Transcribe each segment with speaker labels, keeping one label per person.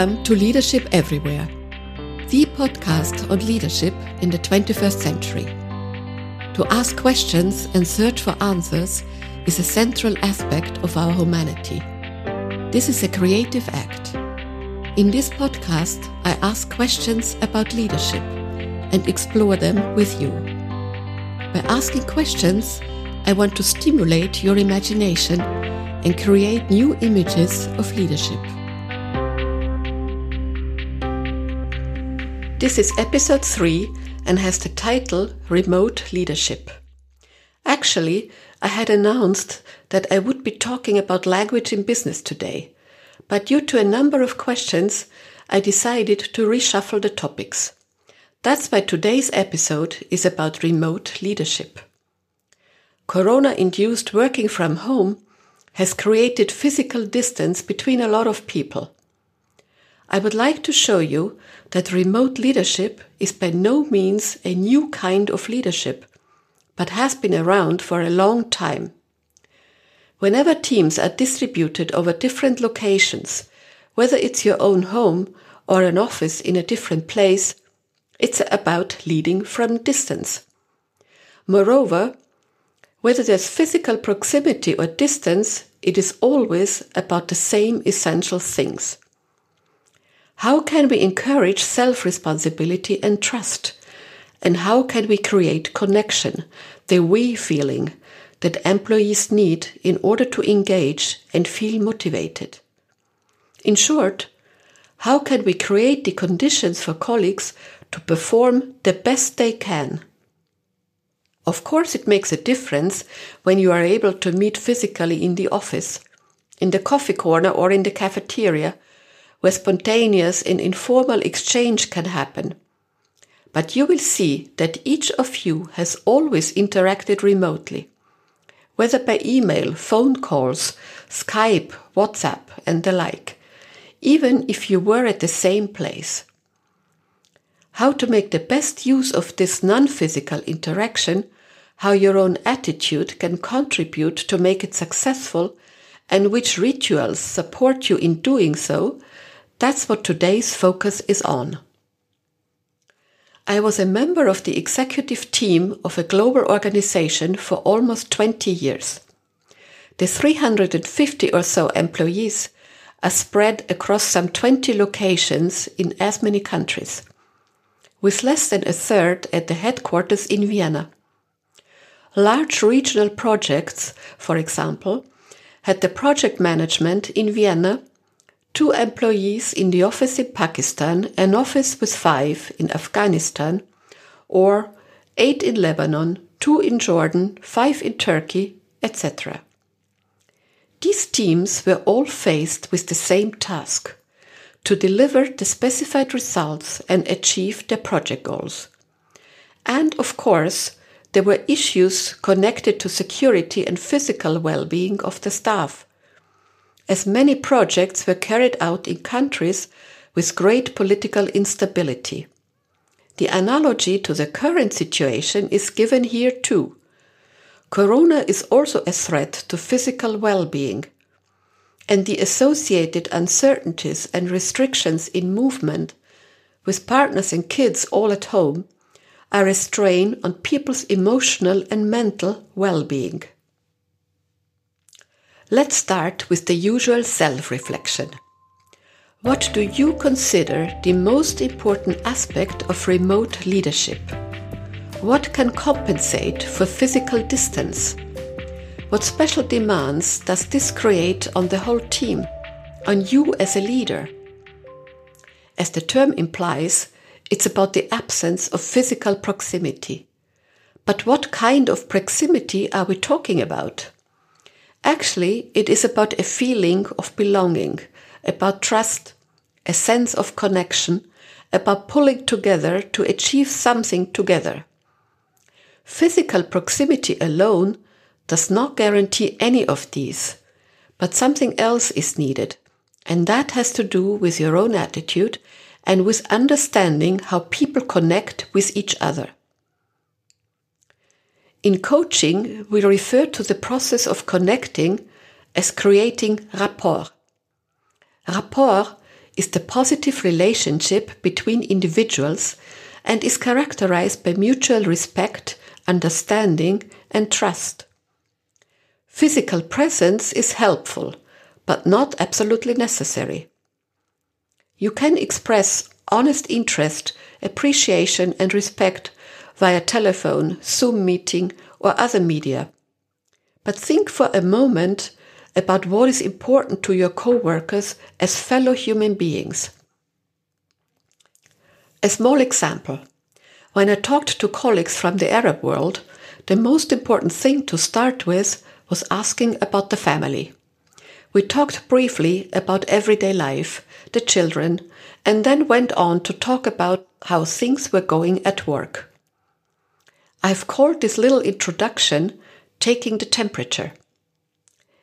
Speaker 1: Welcome to Leadership Everywhere, the podcast on leadership in the 21st century. To ask questions and search for answers is a central aspect of our humanity. This is a creative act. In this podcast, I ask questions about leadership and explore them with you. By asking questions, I want to stimulate your imagination and create new images of leadership. This is episode 3 and has the title Remote Leadership. Actually, I had announced that I would be talking about language in business today, but due to a number of questions, I decided to reshuffle the topics. That's why today's episode is about remote leadership. Corona induced working from home has created physical distance between a lot of people. I would like to show you that remote leadership is by no means a new kind of leadership, but has been around for a long time. Whenever teams are distributed over different locations, whether it's your own home or an office in a different place, it's about leading from distance. Moreover, whether there's physical proximity or distance, it is always about the same essential things. How can we encourage self responsibility and trust? And how can we create connection, the we feeling that employees need in order to engage and feel motivated? In short, how can we create the conditions for colleagues to perform the best they can? Of course, it makes a difference when you are able to meet physically in the office, in the coffee corner, or in the cafeteria where spontaneous and informal exchange can happen. But you will see that each of you has always interacted remotely, whether by email, phone calls, Skype, WhatsApp, and the like, even if you were at the same place. How to make the best use of this non physical interaction, how your own attitude can contribute to make it successful, and which rituals support you in doing so that's what today's focus is on. I was a member of the executive team of a global organization for almost 20 years. The 350 or so employees are spread across some 20 locations in as many countries, with less than a third at the headquarters in Vienna. Large regional projects, for example, had the project management in Vienna two employees in the office in Pakistan, an office with five in Afghanistan, or eight in Lebanon, two in Jordan, five in Turkey, etc. These teams were all faced with the same task to deliver the specified results and achieve their project goals. And of course, there were issues connected to security and physical well being of the staff as many projects were carried out in countries with great political instability. The analogy to the current situation is given here too. Corona is also a threat to physical well being, and the associated uncertainties and restrictions in movement, with partners and kids all at home, are a strain on people's emotional and mental well being. Let's start with the usual self reflection. What do you consider the most important aspect of remote leadership? What can compensate for physical distance? What special demands does this create on the whole team, on you as a leader? As the term implies, it's about the absence of physical proximity. But what kind of proximity are we talking about? Actually, it is about a feeling of belonging, about trust, a sense of connection, about pulling together to achieve something together. Physical proximity alone does not guarantee any of these, but something else is needed, and that has to do with your own attitude and with understanding how people connect with each other. In coaching, we refer to the process of connecting as creating rapport. Rapport is the positive relationship between individuals and is characterized by mutual respect, understanding, and trust. Physical presence is helpful, but not absolutely necessary. You can express honest interest, appreciation, and respect via telephone, Zoom meeting, or other media. But think for a moment about what is important to your co-workers as fellow human beings. A small example. When I talked to colleagues from the Arab world, the most important thing to start with was asking about the family. We talked briefly about everyday life, the children, and then went on to talk about how things were going at work. I've called this little introduction taking the temperature.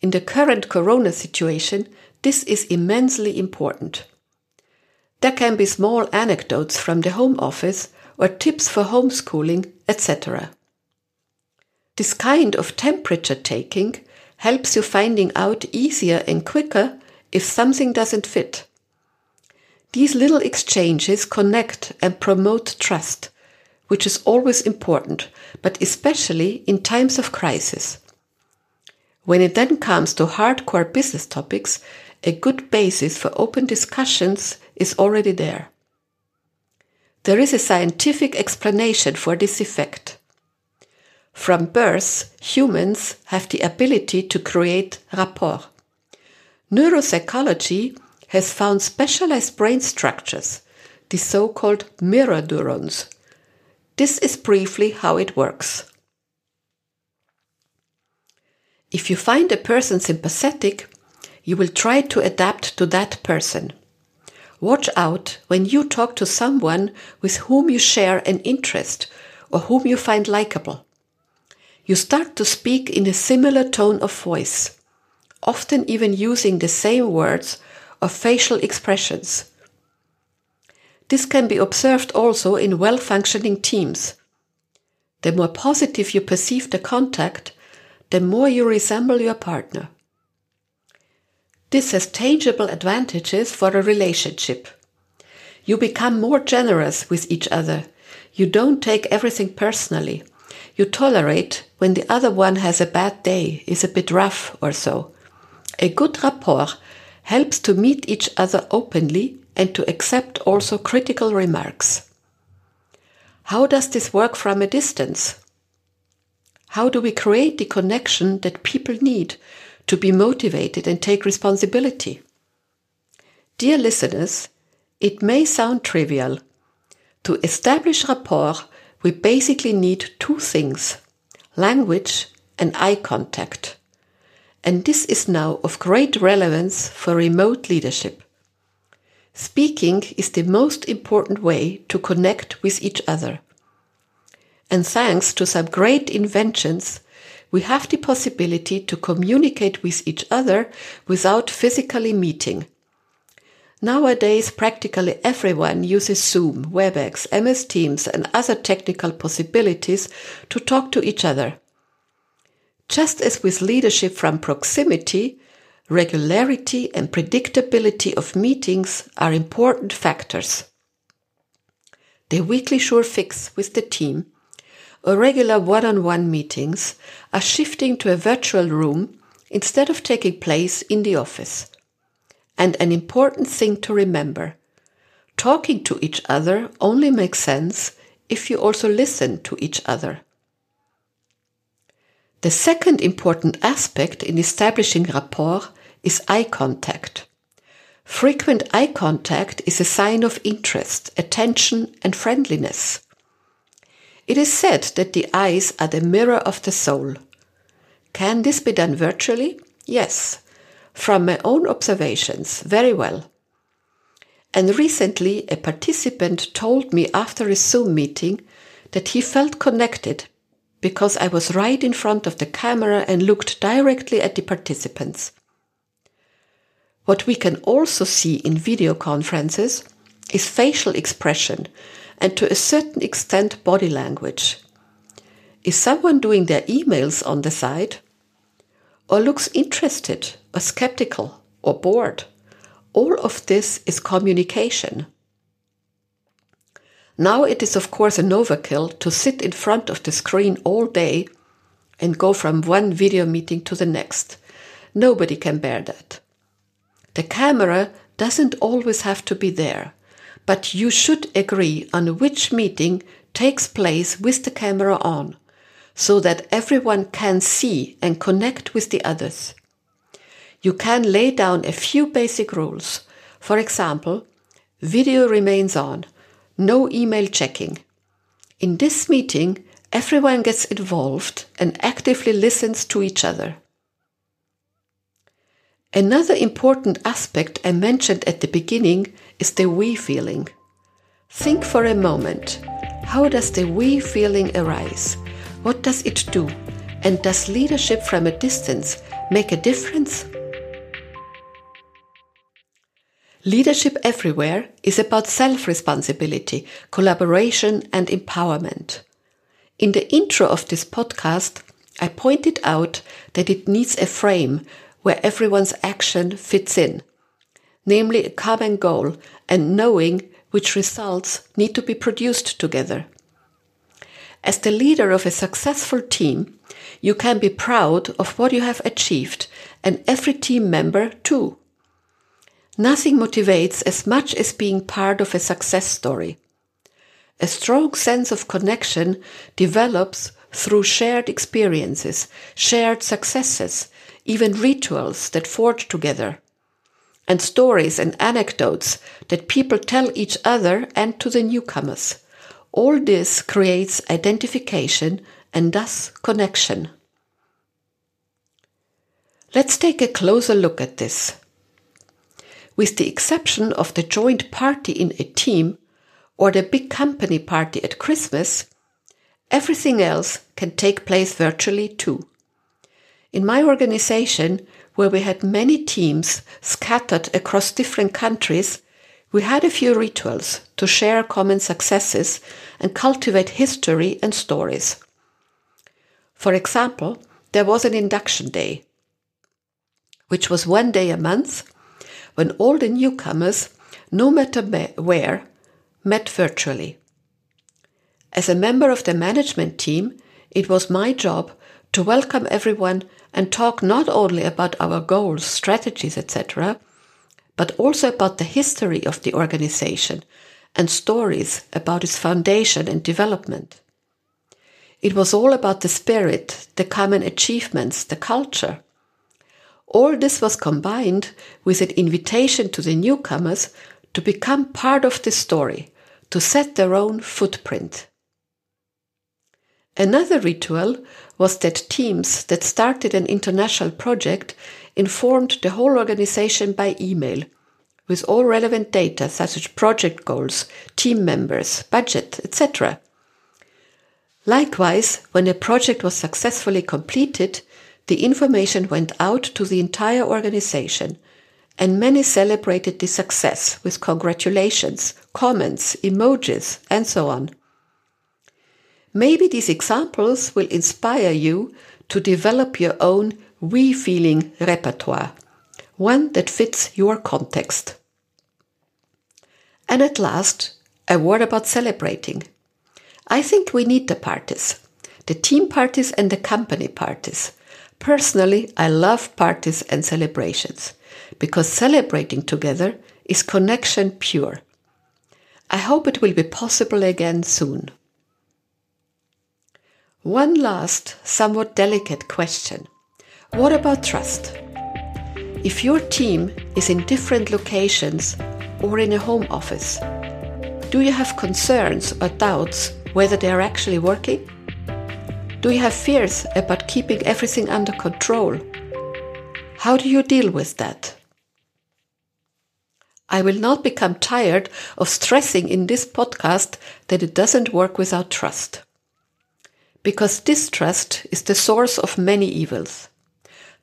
Speaker 1: In the current corona situation, this is immensely important. There can be small anecdotes from the home office or tips for homeschooling, etc. This kind of temperature taking helps you finding out easier and quicker if something doesn't fit. These little exchanges connect and promote trust, which is always important, but especially in times of crisis. When it then comes to hardcore business topics, a good basis for open discussions is already there. There is a scientific explanation for this effect. From birth, humans have the ability to create rapport. Neuropsychology has found specialized brain structures, the so-called mirror neurons. This is briefly how it works. If you find a person sympathetic, you will try to adapt to that person. Watch out when you talk to someone with whom you share an interest or whom you find likable. You start to speak in a similar tone of voice, often even using the same words or facial expressions. This can be observed also in well functioning teams. The more positive you perceive the contact, the more you resemble your partner. This has tangible advantages for a relationship. You become more generous with each other. You don't take everything personally. You tolerate when the other one has a bad day, is a bit rough or so. A good rapport helps to meet each other openly and to accept also critical remarks. How does this work from a distance? How do we create the connection that people need to be motivated and take responsibility? Dear listeners, it may sound trivial. To establish rapport, we basically need two things language and eye contact. And this is now of great relevance for remote leadership. Speaking is the most important way to connect with each other. And thanks to some great inventions, we have the possibility to communicate with each other without physically meeting. Nowadays, practically everyone uses Zoom, WebEx, MS Teams, and other technical possibilities to talk to each other. Just as with leadership from proximity, regularity and predictability of meetings are important factors. The weekly jour fixe with the team or regular one-on-one meetings are shifting to a virtual room instead of taking place in the office. And an important thing to remember, talking to each other only makes sense if you also listen to each other. The second important aspect in establishing rapport is eye contact. Frequent eye contact is a sign of interest, attention, and friendliness. It is said that the eyes are the mirror of the soul. Can this be done virtually? Yes, from my own observations, very well. And recently, a participant told me after a Zoom meeting that he felt connected because I was right in front of the camera and looked directly at the participants. What we can also see in video conferences is facial expression and to a certain extent body language. Is someone doing their emails on the side? Or looks interested or skeptical or bored? All of this is communication. Now it is of course an overkill to sit in front of the screen all day and go from one video meeting to the next. Nobody can bear that. The camera doesn't always have to be there, but you should agree on which meeting takes place with the camera on so that everyone can see and connect with the others. You can lay down a few basic rules. For example, video remains on no email checking. In this meeting, everyone gets involved and actively listens to each other. Another important aspect I mentioned at the beginning is the we feeling. Think for a moment how does the we feeling arise? What does it do? And does leadership from a distance make a difference? Leadership everywhere is about self responsibility, collaboration, and empowerment. In the intro of this podcast, I pointed out that it needs a frame where everyone's action fits in, namely a common goal and knowing which results need to be produced together. As the leader of a successful team, you can be proud of what you have achieved and every team member too. Nothing motivates as much as being part of a success story. A strong sense of connection develops through shared experiences, shared successes, even rituals that forge together, and stories and anecdotes that people tell each other and to the newcomers. All this creates identification and thus connection. Let's take a closer look at this with the exception of the joint party in a team or the big company party at Christmas, everything else can take place virtually too. In my organization, where we had many teams scattered across different countries, we had a few rituals to share common successes and cultivate history and stories. For example, there was an induction day, which was one day a month when all the newcomers, no matter where, met virtually. As a member of the management team, it was my job to welcome everyone and talk not only about our goals, strategies, etc., but also about the history of the organization and stories about its foundation and development. It was all about the spirit, the common achievements, the culture. All this was combined with an invitation to the newcomers to become part of the story, to set their own footprint. Another ritual was that teams that started an international project informed the whole organization by email with all relevant data such as project goals, team members, budget, etc. Likewise, when a project was successfully completed, the information went out to the entire organization, and many celebrated the success with congratulations, comments, emojis, and so on. Maybe these examples will inspire you to develop your own we feeling repertoire, one that fits your context. And at last, a word about celebrating. I think we need the parties, the team parties and the company parties. Personally, I love parties and celebrations because celebrating together is connection pure. I hope it will be possible again soon. One last, somewhat delicate question. What about trust? If your team is in different locations or in a home office, do you have concerns or doubts whether they are actually working? Do you have fears about keeping everything under control? How do you deal with that? I will not become tired of stressing in this podcast that it doesn't work without trust. Because distrust is the source of many evils.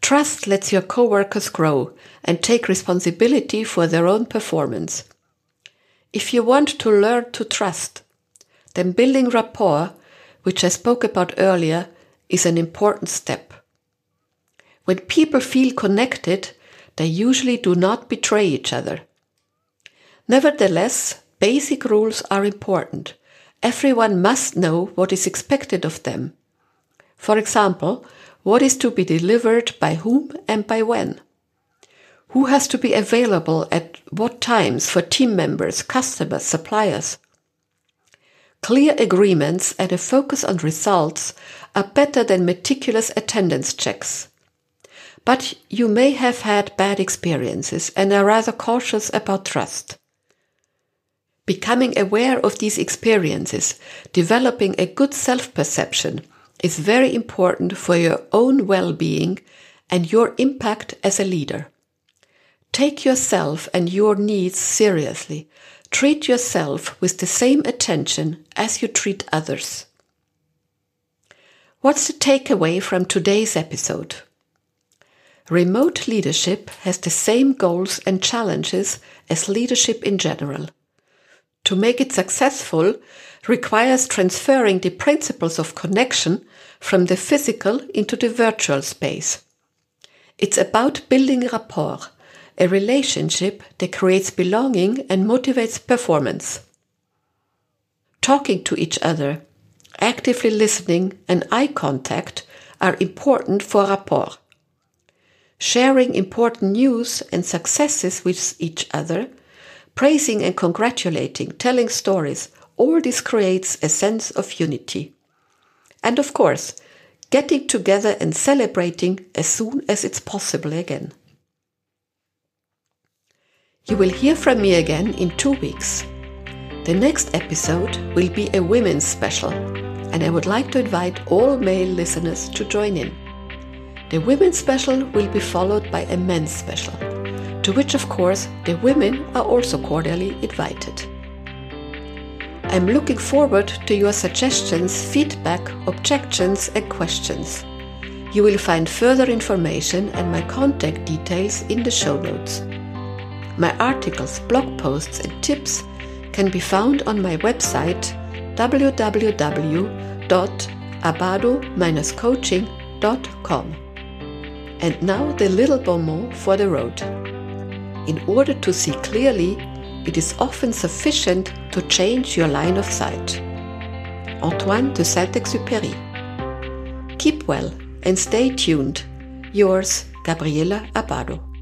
Speaker 1: Trust lets your coworkers grow and take responsibility for their own performance. If you want to learn to trust, then building rapport which I spoke about earlier, is an important step. When people feel connected, they usually do not betray each other. Nevertheless, basic rules are important. Everyone must know what is expected of them. For example, what is to be delivered by whom and by when? Who has to be available at what times for team members, customers, suppliers? Clear agreements and a focus on results are better than meticulous attendance checks. But you may have had bad experiences and are rather cautious about trust. Becoming aware of these experiences, developing a good self perception, is very important for your own well being and your impact as a leader. Take yourself and your needs seriously Treat yourself with the same attention as you treat others. What's the takeaway from today's episode? Remote leadership has the same goals and challenges as leadership in general. To make it successful requires transferring the principles of connection from the physical into the virtual space. It's about building rapport a relationship that creates belonging and motivates performance. Talking to each other, actively listening, and eye contact are important for rapport. Sharing important news and successes with each other, praising and congratulating, telling stories, all this creates a sense of unity. And of course, getting together and celebrating as soon as it's possible again. You will hear from me again in two weeks. The next episode will be a women's special, and I would like to invite all male listeners to join in. The women's special will be followed by a men's special, to which, of course, the women are also cordially invited. I'm looking forward to your suggestions, feedback, objections, and questions. You will find further information and my contact details in the show notes. My articles, blog posts, and tips can be found on my website www.abado-coaching.com. And now the little bon mot for the road. In order to see clearly, it is often sufficient to change your line of sight. Antoine de Saint-Exupéry. Keep well and stay tuned. Yours, Gabriela Abado.